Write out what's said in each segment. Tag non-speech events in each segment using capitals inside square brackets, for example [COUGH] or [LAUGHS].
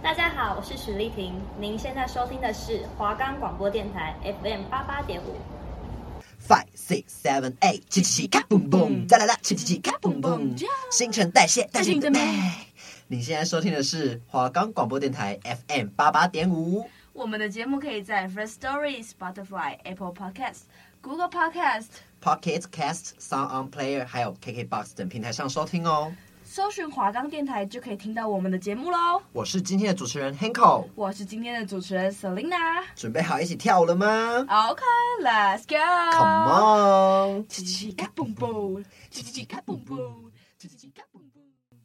大家好，我是许丽婷。您现在收听的是华冈广播电台 FM 八八点五。Five, six, seven, eight，七七七，卡嘣嘣，再来啦，七七七，卡嘣嘣，新陈代谢，代谢你的美。你现在收听的是华冈广播电台 FM 八八点五。我们的节目可以在 First Story、Spotify、Apple Podcast、Google Podcast、Pocket Cast、Sound On Player，还有 KKBox 等平台上收听哦。搜寻华冈电台就可以听到我们的节目喽。我是今天的主持人 Hanko，我是今天的主持人 Selina。准备好一起跳舞了吗？OK，Let's go。Come on，叽叽嘎嘣嘣，叽叽嘎嘣嘣，叽叽嘎嘣嘣。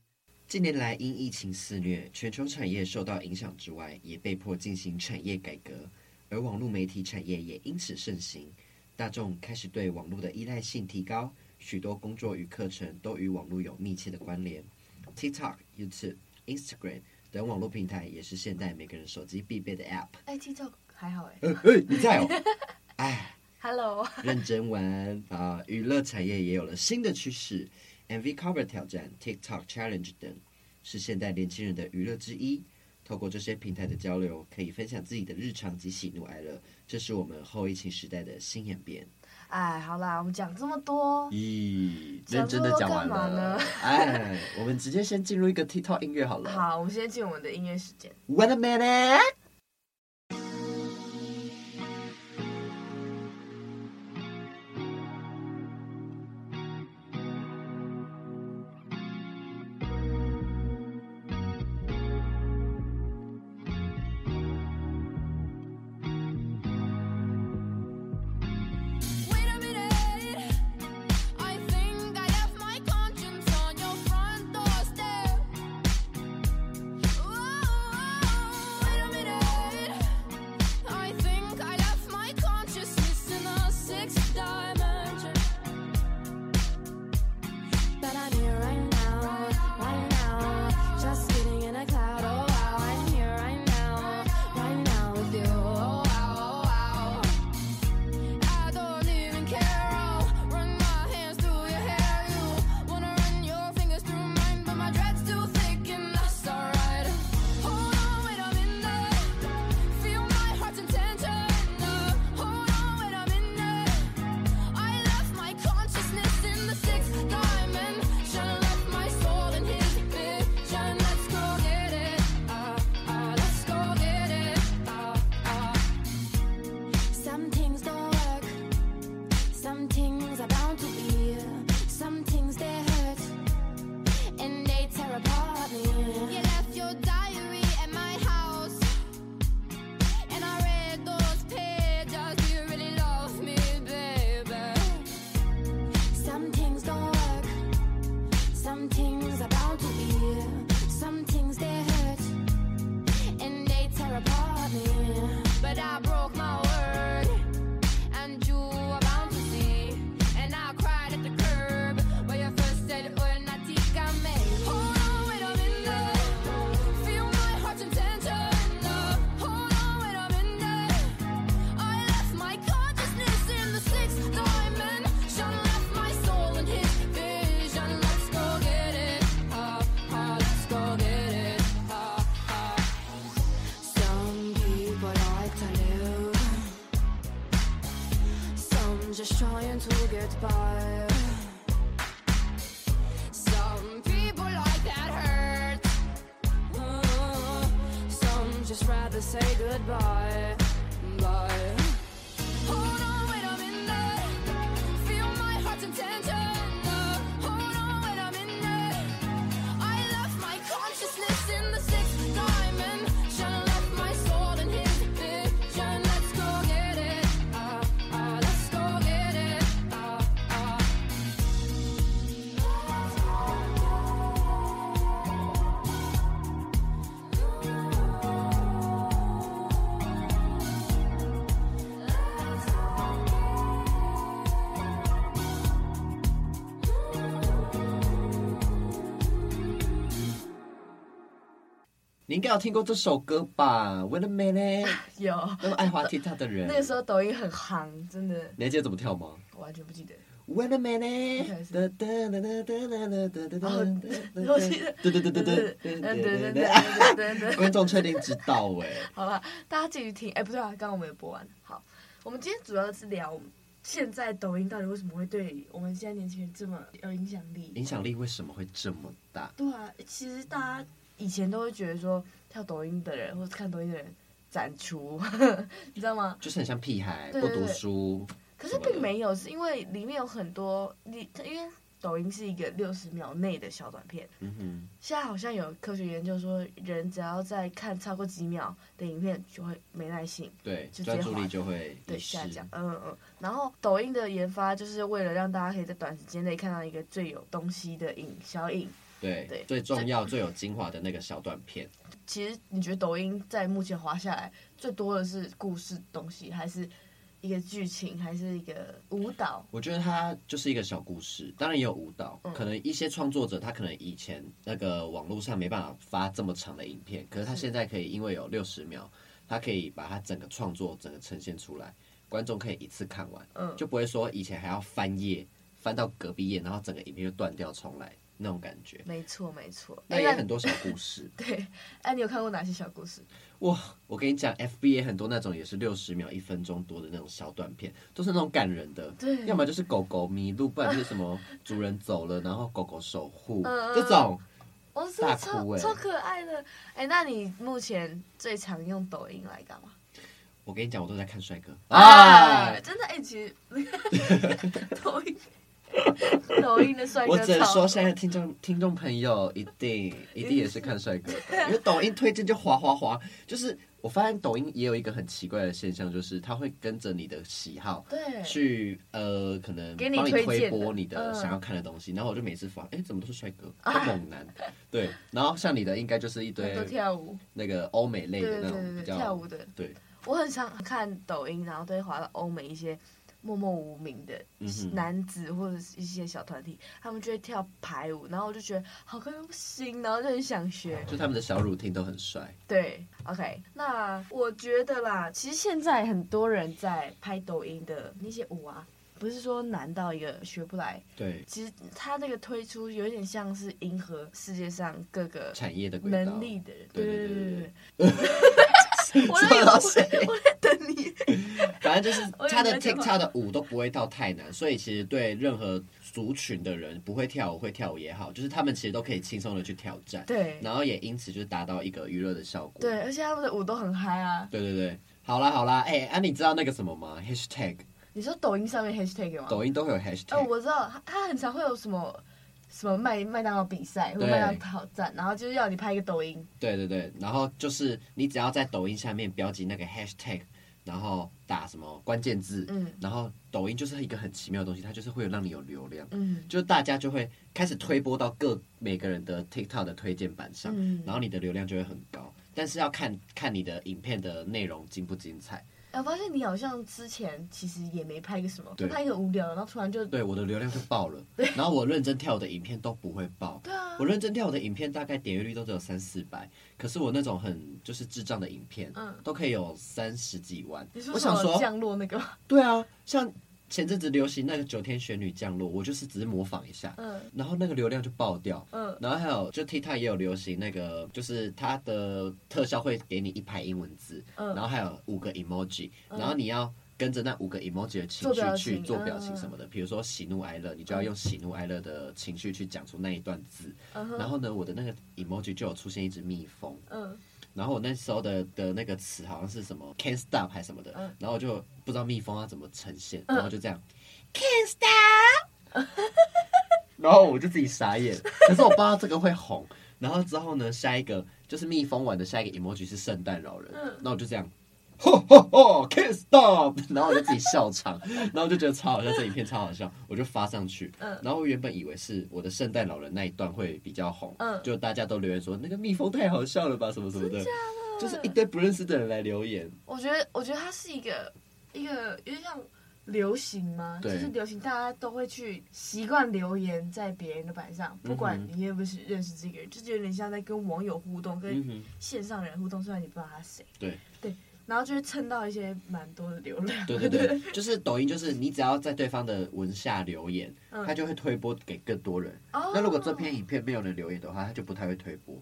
近年来，因疫情肆虐，全球产业受到影响之外，也被迫进行产业改革，而网络媒体产业也因此盛行，大众开始对网络的依赖性提高。许多工作与课程都与网络有密切的关联，TikTok、YouTube、Instagram 等网络平台也是现代每个人手机必备的 App。哎，TikTok 还好哎。呃呃，你在哦？[LAUGHS] 哎，Hello，认真玩啊！娱乐产业也有了新的趋势，MV Cover 挑战、TikTok Challenge 等是现代年轻人的娱乐之一。透过这些平台的交流，可以分享自己的日常及喜怒哀乐，这是我们后疫情时代的新演变。哎，好啦，我们讲这么多，咦，认真的讲完了呢？[LAUGHS] 哎，我们直接先进入一个 TikTok 音乐好了。好，我们先进入我们的音乐时间。Wait a minute。你应该有听过这首歌吧？Wait a minute，[LAUGHS] 有那么爱滑 TikTok 的人，那个时候抖音很夯，真的。你还记得怎么跳吗？我完全不记得。Wait a minute，哒哒哒哒哒哒哒哒哒哒，我记得，对对对对对对对对对对，观众确定知道哎。好了，大家继续听。哎，不对啊，刚刚我们也播完。好，我们今天主要是聊现在抖音到底为什么会对我们现在年轻人这么有影响力？影响力为什么会这么大？对啊，其实大家以前都会觉得说跳抖音的人或者看抖音的人展出，[LAUGHS] 你知道吗？就是很像屁孩，不读书。可是并没有，是因为里面有很多你，因为抖音是一个六十秒内的小短片。嗯哼。现在好像有科学研究说，人只要在看超过几秒的影片，就会没耐性，对，专注力就会对下降。嗯嗯。然后抖音的研发就是为了让大家可以在短时间内看到一个最有东西的影小影。对对，最重要、最有精华的那个小短片。其实你觉得抖音在目前滑下来最多的是故事东西，还是？一个剧情还是一个舞蹈？我觉得它就是一个小故事，当然也有舞蹈。嗯、可能一些创作者他可能以前那个网络上没办法发这么长的影片，可是他现在可以，因为有六十秒，他可以把他整个创作整个呈现出来，观众可以一次看完，嗯，就不会说以前还要翻页翻到隔壁页，然后整个影片就断掉重来那种感觉。没错，没错。那也很多小故事。[LAUGHS] 对，哎，你有看过哪些小故事？哇，我跟你讲，FB 很多那种也是六十秒、一分钟多的那种小短片，都是那种感人的。对，要么就是狗狗迷路，不然就是什么主人走了，然后狗狗守护、呃、这种。我是大哭哎，超可爱的。哎，那你目前最常用抖音来干嘛？我跟你讲，我都在看帅哥啊！真的哎，其实 [LAUGHS] 抖音。[LAUGHS] 抖音的帅哥，我只能说，现在听众听众朋友一定一定也是看帅哥的，因为抖音推荐就滑滑滑。就是我发现抖音也有一个很奇怪的现象，就是它会跟着你的喜好，对，去呃可能帮你推播你的想要看的东西。然后我就每次发，哎，怎么都是帅哥，都猛男，对。然后像你的应该就是一堆跳舞，那个欧美类的那种比较跳舞的。对，我很常看抖音，然后都会滑到欧美一些。默默无名的男子或者是一些小团体，嗯、他们就会跳排舞，然后我就觉得好看到不行，然后就很想学。就他们的小 routine 都很帅。对，OK，那我觉得啦，其实现在很多人在拍抖音的那些舞啊，不是说难到一个学不来。对，其实他那个推出有点像是迎合世界上各个产业的能力的人。对对对对对。我在等，我在等你。反正就是 [LAUGHS] 他的 TikTok 的舞都不会到太难，所以其实对任何族群的人，不会跳舞会跳舞也好，就是他们其实都可以轻松的去挑战。对，然后也因此就是达到一个娱乐的效果。对，而且他们的舞都很嗨啊。对对对，好啦好啦，哎、欸，啊你知道那个什么吗？Hashtag。你说抖音上面 Hashtag 吗？抖音都会有 Hashtag。哦，我知道，他很常会有什么。什么麦麦当劳比赛或麦当劳挑战，然后就是要你拍一个抖音。对对对，然后就是你只要在抖音下面标记那个 hashtag，然后打什么关键字，嗯，然后抖音就是一个很奇妙的东西，它就是会让你有流量，嗯，就大家就会开始推播到各每个人的 TikTok 的推荐板上，嗯，然后你的流量就会很高，但是要看看你的影片的内容精不精彩。我发现你好像之前其实也没拍个什么，就拍一个无聊，然后突然就对我的流量就爆了。对，然后我认真跳的影片都不会爆。对啊，我认真跳的影片大概点阅率都只有三四百，可是我那种很就是智障的影片，嗯，都可以有三十几万。你说我想说降落那个？对啊，像。前阵子流行那个九天玄女降落，我就是只是模仿一下，嗯，然后那个流量就爆掉，嗯，然后还有就 TikTok 也有流行那个，就是它的特效会给你一排英文字，嗯，然后还有五个 emoji，然后你要跟着那五个 emoji 的情绪去做表情什么的，比如说喜怒哀乐，你就要用喜怒哀乐的情绪去讲出那一段字，然后呢，我的那个 emoji 就有出现一只蜜蜂，嗯。然后我那时候的的那个词好像是什么 can't stop 还是什么的，嗯、然后我就不知道蜜蜂要怎么呈现，然后就这样、嗯、can't stop，[LAUGHS] 然后我就自己傻眼，可是我不知道这个会红。然后之后呢，下一个就是蜜蜂玩的下一个 emoji 是圣诞老人，嗯、那我就这样。[LAUGHS] 吼吼吼！Can't stop！[LAUGHS] 然后我就自己笑场，[LAUGHS] 然后我就觉得超好笑，这影片超好笑，我就发上去。嗯，然后我原本以为是我的圣诞老人那一段会比较红，嗯，就大家都留言说那个蜜蜂太好笑了吧，什么什么的，的就是一堆不认识的人来留言。我觉得，我觉得它是一个一个有点像流行吗？对就是流行，大家都会去习惯留言在别人的板上，不管你认不认识认识这个人，就有点像在跟网友互动，跟线上人互动，虽然你不知道他是谁。对对。然后就会蹭到一些蛮多的流量。对对对，就是抖音，就是你只要在对方的文下留言，嗯、他就会推播给更多人。哦、那如果这篇影片没有人留言的话，他就不太会推播。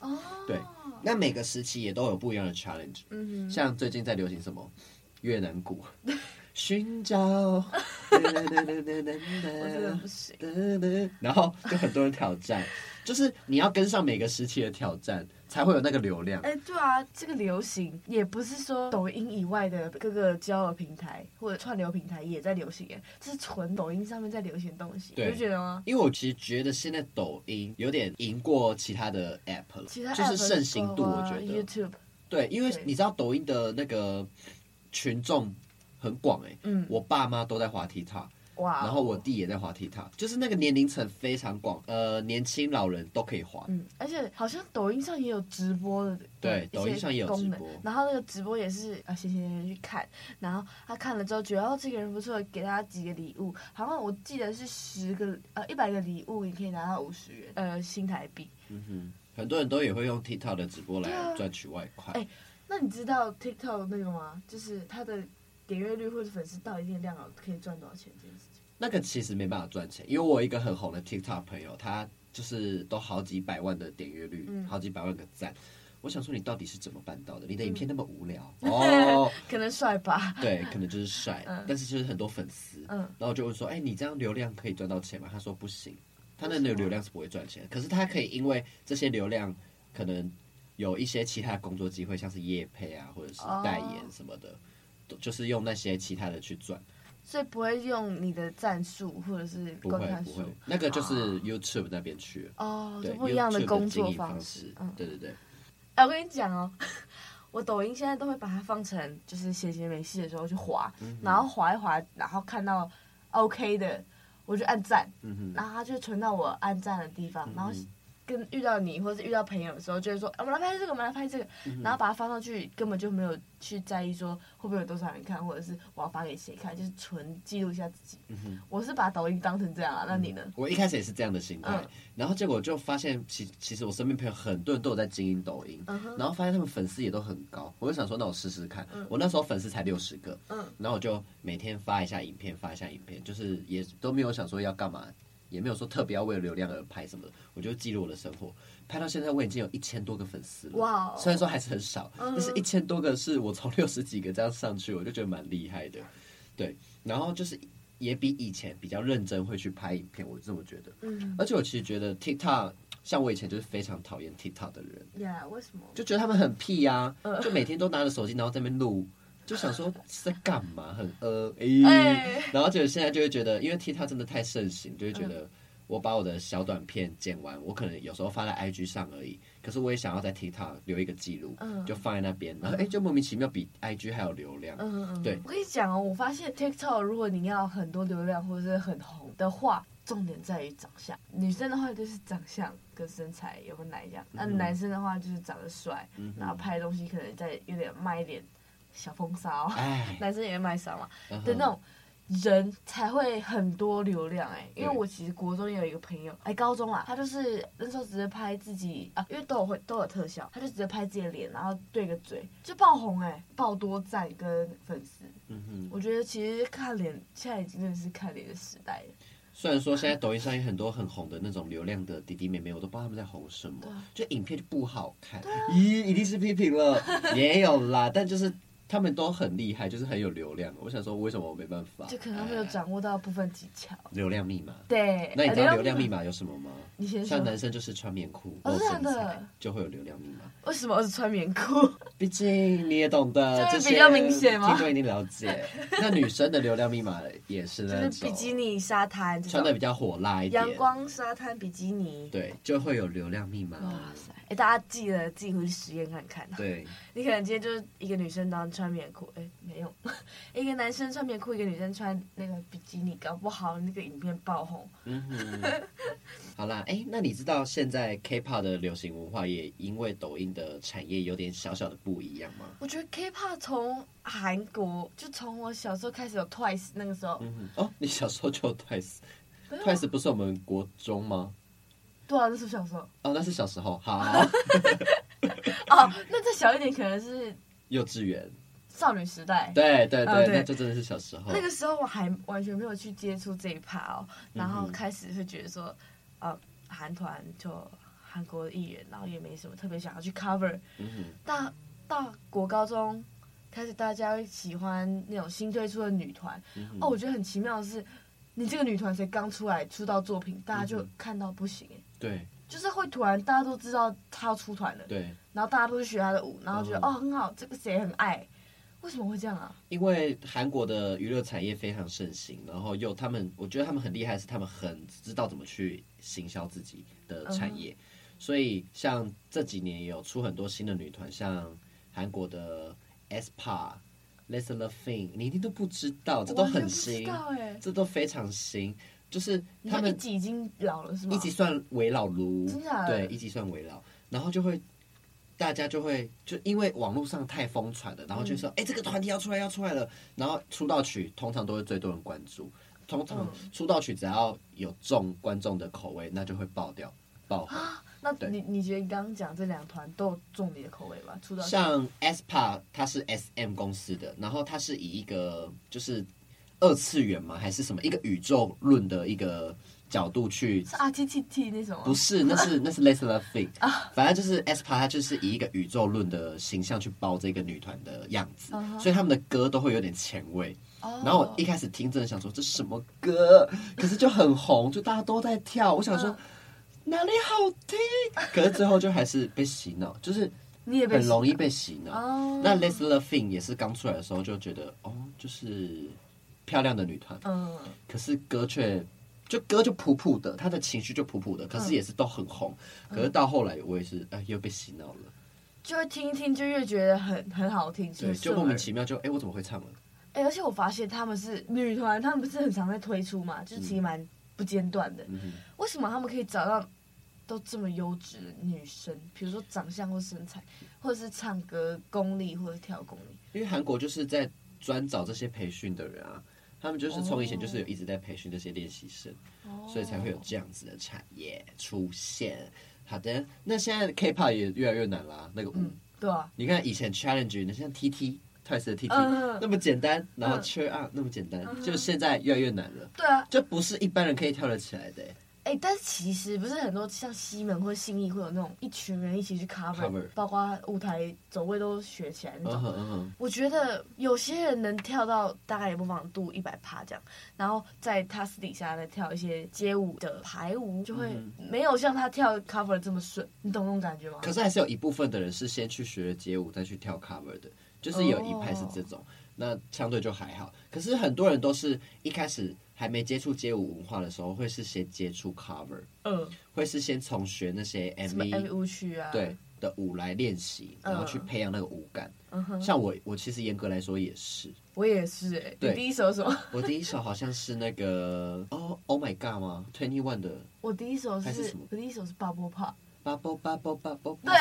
哦，对，那每个时期也都有不一样的 challenge。嗯哼，像最近在流行什么越南鼓，[LAUGHS] 寻找，[LAUGHS] 我真的不行。然后就很多人挑战，就是你要跟上每个时期的挑战，才会有那个流量。哎、欸，对啊，这个流行也不是说抖音以外的各个交友平台或者串流平台也在流行，哎，这是纯抖音上面在流行的东西，对你不觉得吗？因为我其实觉得现在抖音有点赢过其他的 app 了，其他就是盛行度，我觉得。YouTube。对，因为你知道抖音的那个群众很广，哎，嗯，我爸妈都在滑 TikTok。哇然后我弟也在滑 TikTok，就是那个年龄层非常广，呃，年轻老人都可以滑。嗯，而且好像抖音上也有直播的，对，抖音上也有直播。然后那个直播也是啊，闲闲人去看，然后他看了之后觉得哦，这个人不错，给他几个礼物。好像我记得是十个呃一百个礼物，你可以拿到五十元呃新台币。嗯哼，很多人都也会用 TikTok 的直播来赚取外快。哎、啊，那你知道 TikTok 那个吗？就是它的。点阅率或者粉丝到一定量了，可以赚多少钱？这件事情，那个其实没办法赚钱，因为我一个很红的 TikTok 朋友，他就是都好几百万的点阅率，嗯、好几百万个赞。我想说，你到底是怎么办到的？你的影片那么无聊、嗯、[LAUGHS] 哦，可能帅吧？对，可能就是帅，嗯、但是就是很多粉丝。嗯，然后我就问说，哎、欸，你这样流量可以赚到钱吗？他说不行，他那个流量是不会赚钱，可是他可以因为这些流量，可能有一些其他的工作机会，像是业配啊，或者是代言什么的。哦就是用那些其他的去赚，所以不会用你的战术或者是观看数，不会不会，那个就是 YouTube 那边去。了哦，就，不一样的工作方式，嗯，对对对。哎、欸，我跟你讲哦，[LAUGHS] 我抖音现在都会把它放成就是闲闲没事的时候去滑，嗯、然后滑一滑，然后看到 OK 的，我就按赞，然后它就存到我按赞的地方，嗯、然后。跟遇到你或者遇到朋友的时候，就会说，啊，我们来拍这个，我们来拍这个，然后把它发上去，根本就没有去在意说会不会有多少人看，或者是我要发给谁看，就是纯记录一下自己。嗯、我是把抖音当成这样啊，那你呢？我一开始也是这样的心态，嗯、然后结果就发现其，其其实我身边朋友很多人都有在经营抖音，嗯、然后发现他们粉丝也都很高，我就想说，那我试试看。嗯、我那时候粉丝才六十个，嗯、然后我就每天发一下影片，发一下影片，就是也都没有想说要干嘛，也没有说特别要为了流量而拍什么的，我就记录我的生活。拍到现在，我已经有一千多个粉丝了。哇！Wow, 虽然说还是很少，嗯、但是一千多个是我从六十几个这样上去，我就觉得蛮厉害的。对，然后就是也比以前比较认真，会去拍影片，我这么觉得。嗯。而且我其实觉得 TikTok，像我以前就是非常讨厌 TikTok 的人。Yeah，为什么？就觉得他们很屁呀、啊，就每天都拿着手机，然后在那边录，就想说是在干嘛？[LAUGHS] 很呃，欸欸、然后就现在就会觉得，因为 TikTok 真的太盛行，就会觉得。嗯我把我的小短片剪完，我可能有时候发在 IG 上而已。可是我也想要在 TikTok 留一个记录，嗯、就放在那边。然后哎、欸，就莫名其妙比 IG 还有流量。嗯嗯。对，我跟你讲哦，我发现 TikTok 如果你要很多流量或者是很红的话，重点在于长相。女生的话就是长相跟身材有个奶这样，那、嗯、男生的话就是长得帅，嗯、然后拍的东西可能再有点卖一点小风骚。[LAUGHS] 男生也会卖骚嘛、的那种。人才会很多流量哎、欸，因为我其实国中也有一个朋友，哎对，高中啊，他就是那时候直接拍自己啊，因为都有会都有特效，他就直接拍自己的脸，然后对个嘴就爆红哎、欸，爆多赞跟粉丝。嗯哼，我觉得其实看脸现在已经真的是看脸的时代了。虽然说现在抖音上有很多很红的那种流量的弟弟妹妹，我都不知道他们在红什么，就影片就不好看。咦、啊，一定是批评了，也有啦，但就是。他们都很厉害，就是很有流量。我想说，为什么我没办法？就可能没有掌握到部分技巧。流量密码。对。那你知道流量密码有什么吗？你先说。像男生就是穿棉裤，哦，这样的就会有流量密码。为什么我是穿棉裤？毕竟你也懂得，这比较明显吗？听众一定了解。[LAUGHS] 那女生的流量密码也是那种，就是比基尼沙滩，穿的比较火辣一点。阳光沙滩比基尼。对，就会有流量密码。哇塞！哎，大家记得自己回去实验看看。对。你可能今天就是一个女生当穿棉裤，哎。没用，[LAUGHS] 一个男生穿棉裤，一个女生穿那个比基尼，搞不好那个影片爆红。嗯哼，好啦，哎，那你知道现在 K-pop 的流行文化也因为抖音的产业有点小小的不一样吗？我觉得 K-pop 从韩国就从我小时候开始有 Twice 那个时候。嗯哼，哦，你小时候就有 Twice，Twice [LAUGHS] 不是我们国中吗？对啊，那是小时候。哦，那是小时候，好。[LAUGHS] 哦，那再小一点可能是幼稚园。少女时代。对对对，那就真的是小时候。那个时候我还完全没有去接触这一趴哦，然后开始会觉得说，呃，韩团就韩国的艺人，然后也没什么特别想要去 cover。嗯哼。到到国高中开始，大家会喜欢那种新推出的女团。嗯、哦，我觉得很奇妙的是，你这个女团才刚出来出道作品，大家就看到不行哎。对。就是会突然大家都知道她要出团了。对。然后大家都去学她的舞，然后觉得、嗯、哦很好，这个谁很爱。为什么会这样啊？因为韩国的娱乐产业非常盛行，然后又他们，我觉得他们很厉害，是他们很知道怎么去行销自己的产业。Uh. 所以像这几年也有出很多新的女团，像韩国的 aespa、Les Sserafim，你一定都不知道，这都很新，这都非常新。就是他们一级已经老了是吗？一级算为老卢，真的？对，一级算为老，然后就会。大家就会就因为网络上太疯传了，然后就说：“哎、嗯欸，这个团体要出来，要出来了。”然后出道曲通常都是最多人关注，通常出道曲只要有中观众的口味，那就会爆掉爆红。那你你觉得你刚刚讲这两团都中你的口味吧？出道像 aespa 它是 SM 公司的，然后它是以一个就是二次元嘛，还是什么一个宇宙论的一个。角度去是 R T T T 那种？不是，那是 [LAUGHS] 那是 Les Sserafim 啊，反正就是 aespa，它就是以一个宇宙论的形象去包这个女团的样子，所以他们的歌都会有点前卫。然后我一开始听，真的想说这什么歌，可是就很红，就大家都在跳。我想说哪里好听，可是最后就还是被洗脑，就是你也很容易被洗脑。那 Les Sserafim 也是刚出来的时候就觉得哦，就是漂亮的女团，嗯，可是歌却。就歌就普普的，他的情绪就普普的，可是也是都很红。嗯、可是到后来，我也是哎，又被洗脑了，就会听一听，就越觉得很很好听。对，就莫名其妙就哎，我怎么会唱了？哎，而且我发现他们是女团，他们不是很常在推出嘛，就是其实蛮不间断的。嗯、为什么他们可以找到都这么优质的女生？比如说长相或身材，或者是唱歌功力，或者是跳功力？因为韩国就是在专找这些培训的人啊。他们就是从以前就是有一直在培训这些练习生，oh. 所以才会有这样子的产业出现。好的，那现在 K-pop 也越来越难啦。那个舞，嗯、对啊，你看以前 Challenge 那像 TT Twice 的 TT、uh 那么简单，然后 Cheer Up 那么简单，uh 就现在越来越难了。对啊，就不是一般人可以跳得起来的。哎、欸，但是其实不是很多像西门或信义会有那种一群人一起去 cover，, cover 包括舞台走位都学起来那种。Uh huh, uh huh. 我觉得有些人能跳到大概也不妨度一百趴这样，然后在他私底下再跳一些街舞的排舞，就会没有像他跳 cover 这么顺。你懂那种感觉吗？可是还是有一部分的人是先去学街舞再去跳 cover 的，就是有一派是这种，oh. 那相对就还好。可是很多人都是一开始。还没接触街舞文化的时候，会是先接触 cover，嗯，会是先从学那些 MV 舞曲啊，对的舞来练习，然后去培养那个舞感。像我，我其实严格来说也是，我也是哎。对，第一首什么？[LAUGHS] 我第一首好像是那个哦，Oh My God 吗？Twenty One 的。我第一首是什么？我第一首是 Bubble Pop，Bubble Bubble Bubble。对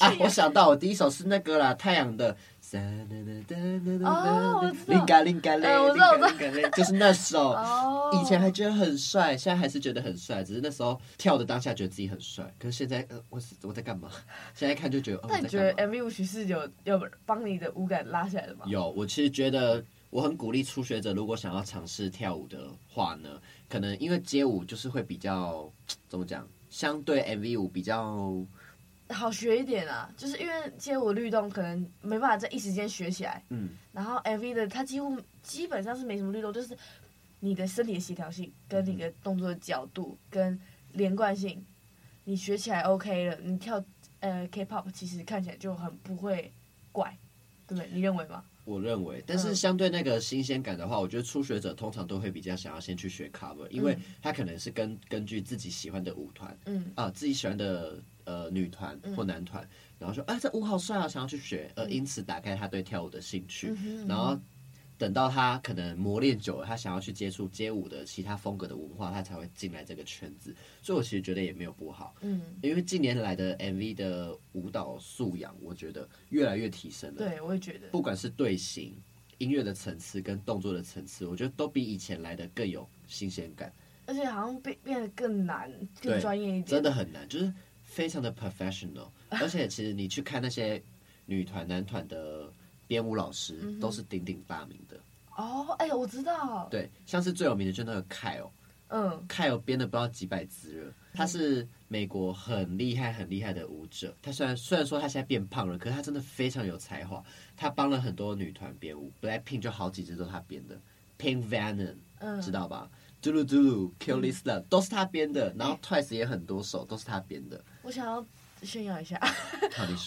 啊，我想到我第一首是那个啦，太阳的。哦，我知道，灵感灵感就是那首。以前还觉得很帅，现在还是觉得很帅，只是那时候跳的当下觉得自己很帅。可是现在，呃，我是我在干嘛？现在看就觉得，那你觉得 MV 舞曲是有有帮你的舞感拉起来的吗？有，我其实觉得我很鼓励初学者，如果想要尝试跳舞的话呢，可能因为街舞就是会比较怎么讲，相对 MV 舞比较。好学一点啊，就是因为街舞律动可能没办法在一时间学起来，嗯，然后 MV 的它几乎基本上是没什么律动，就是你的身体的协调性跟你的动作的角度跟连贯性，你学起来 OK 了，你跳呃 K-pop 其实看起来就很不会怪，对不对？你认为吗？我认为，但是相对那个新鲜感的话，我觉得初学者通常都会比较想要先去学 cover，因为他可能是根根据自己喜欢的舞团，嗯。啊，自己喜欢的。呃，女团或男团，嗯、然后说，哎，这舞好帅啊，想要去学，呃因此打开他对跳舞的兴趣。然后等到他可能磨练久了，他想要去接触街舞的其他风格的文化，他才会进来这个圈子。所以我其实觉得也没有不好，嗯，因为近年来的 MV 的舞蹈素养，我觉得越来越提升了。对，我也觉得，不管是队形、音乐的层次跟动作的层次，我觉得都比以前来的更有新鲜感，而且好像变变得更难、更专业一点，真的很难，就是。非常的 professional，[LAUGHS] 而且其实你去看那些女团、男团的编舞老师都是鼎鼎大名的。哦，哎呀，我知道。对，像是最有名的就那个 Kyle，嗯，Kyle 编的不知道几百支了。他是美国很厉害、很厉害的舞者。他虽然虽然说他现在变胖了，可是他真的非常有才华。他帮了很多女团编舞，Blackpink 就好几支都是他编的，Pink Venom，嗯，知道吧？Dulu Dulu，Kill This Love，都是他编的。然后 Twice 也很多首都是他编的。我想要炫耀一下，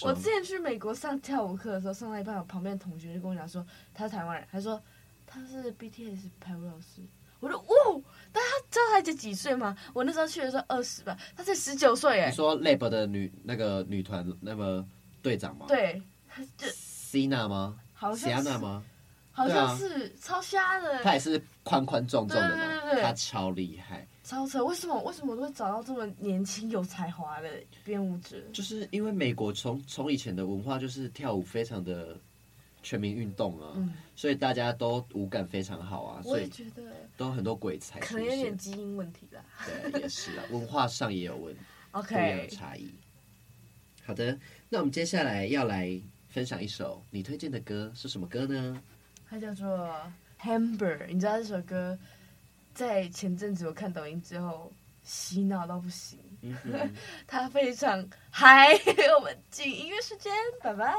我之前去美国上跳舞课的时候，上到一半，我旁边的同学就跟我讲说他是台湾人，他说。他是 BTS 排舞老师，我说哇，但他知道他才几岁吗？我那时候去的时候二十吧，他才十九岁哎。你说 Lab 的女那个女团那个队长吗？对，就 Sina 吗？好像是吗？好像是、啊、超瞎的。他也是宽宽壮壮的嘛，对对对对，他超厉害，超扯。为什么为什么都会找到这么年轻有才华的编舞者？就是因为美国从从以前的文化就是跳舞非常的。全民运动啊、嗯，所以大家都舞感非常好啊，所以觉得都很多鬼才，可能有点基因问题啦。对，也是啊，文化上也有问题，OK，不一样的差异。好的，那我们接下来要来分享一首你推荐的歌是什么歌呢？它叫做《Hamburg》，你知道这首歌在前阵子我看抖音之后洗脑到不行，嗯、[LAUGHS] 它非常嗨。我们进音乐时间，拜拜。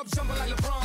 up jumping like LeBron.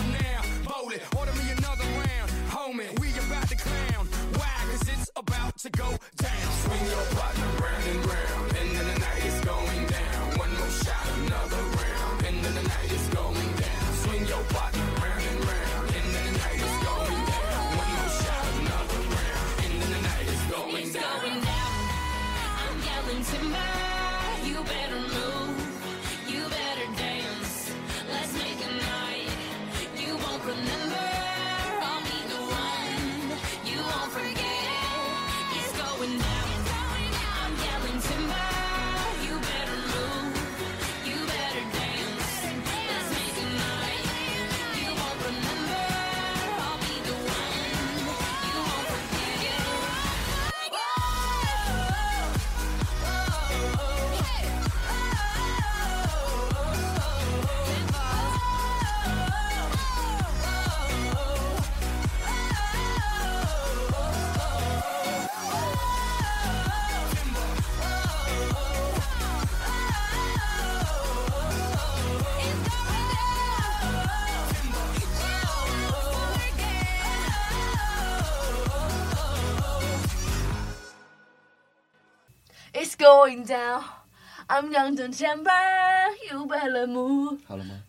Going down, I'm young to chamber, you better move. 好了吗？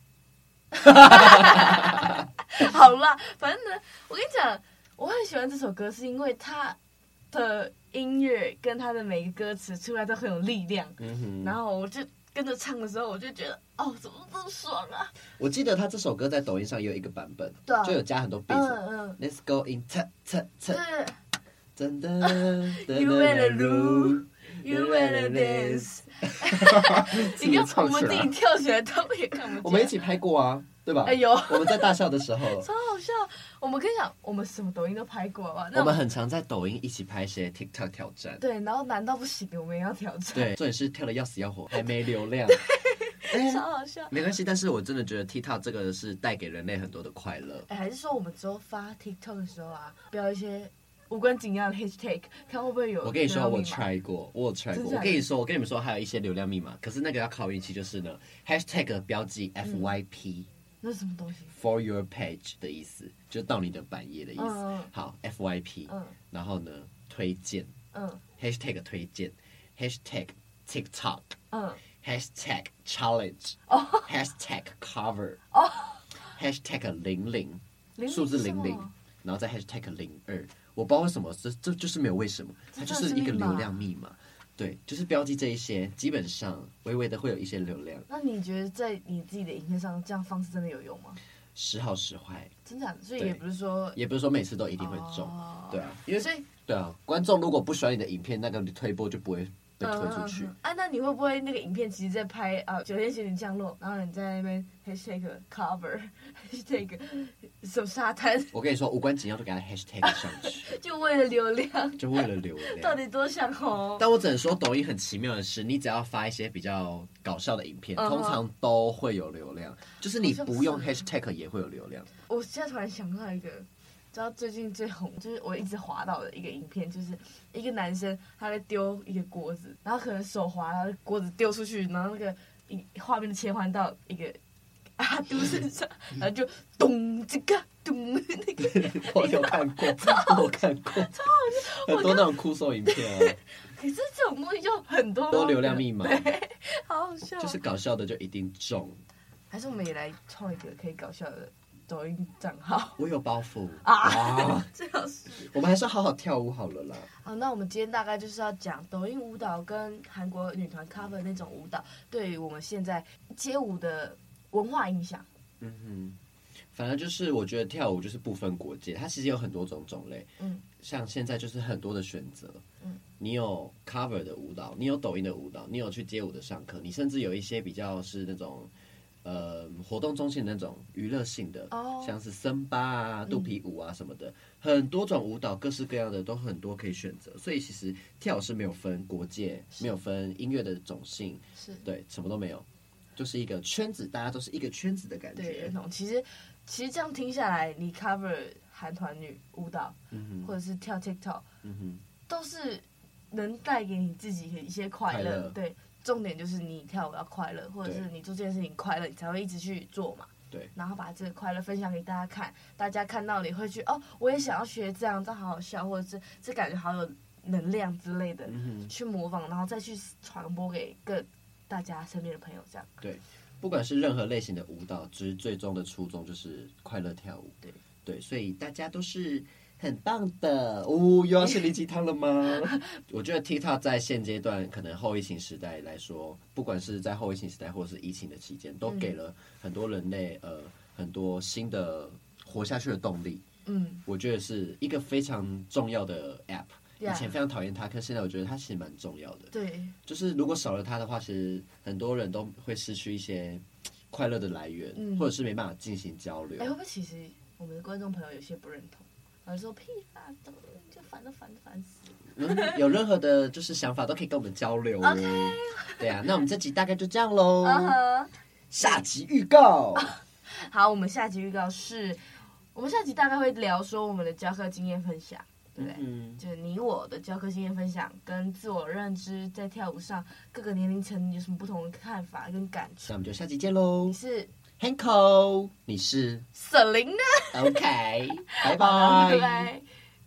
[LAUGHS] 好啦，反正呢，我跟你讲，我很喜欢这首歌，是因为它的音乐跟它的每个歌词出来都很有力量。嗯哼。然后我就跟着唱的时候，我就觉得，哦，怎么这么爽啊！我记得他这首歌在抖音上也有一个版本，对、啊，就有加很多 beat。嗯嗯。Let's go in，擦擦擦。真的。[LAUGHS] You better lose, you wanna dance。你看我们自己跳起来都也看不见。我们一起拍过啊，对吧？哎呦，我们在大笑的时候。[LAUGHS] 超好笑！我们跟你讲，我们什么抖音都拍过吧？我们很常在抖音一起拍一些 TikTok 挑战。对，然后难到不行，我们也要挑战。对，重点是跳的要死要活，[LAUGHS] 还没流量。超好笑。没关系，但是我真的觉得 TikTok 这个是带给人类很多的快乐。哎，还是说我们之后发 TikTok 的时候啊，标一些。无关紧要的 hashtag，看会不会有。我跟你说，我 try 过，我 try 过。我跟你说，我跟你们说，还有一些流量密码，可是那个要考运气，就是呢，hashtag 标记 FYP，那是什么东西？For your page 的意思，就到你的版页的意思。好，FYP，然后呢，推荐，嗯，hashtag 推荐，hashtag TikTok，嗯，hashtag challenge，哦，hashtag cover，哦，hashtag 零零，数字零零，然后再 hashtag 零二。我不知道为什么，这这就是没有为什么，它就是一个流量密码，对，就是标记这一些，基本上微微的会有一些流量。那你觉得在你自己的影片上，这样方式真的有用吗？时好时坏，真的，所以也不是说，也不是说每次都一定会中，对啊，因为所以对啊，观众如果不喜欢你的影片，那个推播就不会。被推出去。啊，那你会不会那个影片其实在拍啊？九天玄女降落，然后你在那 [LAUGHS] 边 hashtag cover，hashtag [LAUGHS] 手沙滩。我跟你说，无关紧要都给他 hashtag 上去，[LAUGHS] 就为了流量，就为了流量。到底多想红？但我只能说，抖音很奇妙的是，你只要发一些比较搞笑的影片，通常都会有流量。就是你不用 hashtag 也会有流量。我现在突然想到一个。知道最近最红就是我一直滑到的一个影片，就是一个男生他在丢一个锅子，然后可能手滑，然后锅子丢出去，然后那个一画面切换到一个 [LAUGHS] 阿杜身上，然后就咚这个咚那个。[LAUGHS] 我有看过，我看过，超好笑，很多那种酷搜影片啊。[LAUGHS] 可是这种东西就很多多流量密码，好好笑。就是搞笑的就一定中。还是我们也来创一个可以搞笑的。抖音账号，我有包袱啊！最好 [LAUGHS] 是我们还是好好跳舞好了啦。好，那我们今天大概就是要讲抖音舞蹈跟韩国女团 cover 那种舞蹈对于我们现在街舞的文化影响。嗯哼，反正就是我觉得跳舞就是不分国界，它其实有很多种种类。嗯，像现在就是很多的选择。嗯，你有 cover 的舞蹈，你有抖音的舞蹈，你有去街舞的上课，你甚至有一些比较是那种。呃，活动中心的那种娱乐性的，oh, 像是森巴啊、肚皮舞啊什么的，嗯、很多种舞蹈，各式各样的都很多可以选择。所以其实跳是没有分国界，没有分音乐的种性，是对，什么都没有，就是一个圈子，大家都是一个圈子的感觉。对，其实其实这样听下来，你 cover 韩团女舞蹈，或者是跳 TikTok，都是能带给你自己一些快乐，快乐对。重点就是你跳舞要快乐，或者是你做这件事情快乐，你才会一直去做嘛。对。然后把这个快乐分享给大家看，大家看到你会去哦，我也想要学这样，这好好笑，或者是这感觉好有能量之类的，嗯、去模仿，然后再去传播给各大家身边的朋友，这样。对，不管是任何类型的舞蹈，其实最终的初衷就是快乐跳舞。对对，所以大家都是。很棒的哦，又要心灵鸡汤了吗？[LAUGHS] 我觉得 TikTok 在现阶段，可能后疫情时代来说，不管是在后疫情时代，或者是疫情的期间，都给了很多人类呃很多新的活下去的动力。嗯，我觉得是一个非常重要的 App。以前非常讨厌它，可现在我觉得它其实蛮重要的。对，就是如果少了它的话，其实很多人都会失去一些快乐的来源，嗯、或者是没办法进行交流。哎、欸，会不会其实我们的观众朋友有些不认同？我说屁啦，都就烦都烦烦死。嗯，有任何的就是想法都可以跟我们交流。OK，对啊，那我们这集大概就这样喽。Uh huh. 下集预告。[LAUGHS] 好，我们下集预告是，我们下集大概会聊说我们的教课经验分享，对不对？嗯，就是你我的教课经验分享跟自我认知，在跳舞上各个年龄层有什么不同的看法跟感受。那我们就下集见喽。你是？Hanko，你是 Selina，OK，拜拜，拜拜。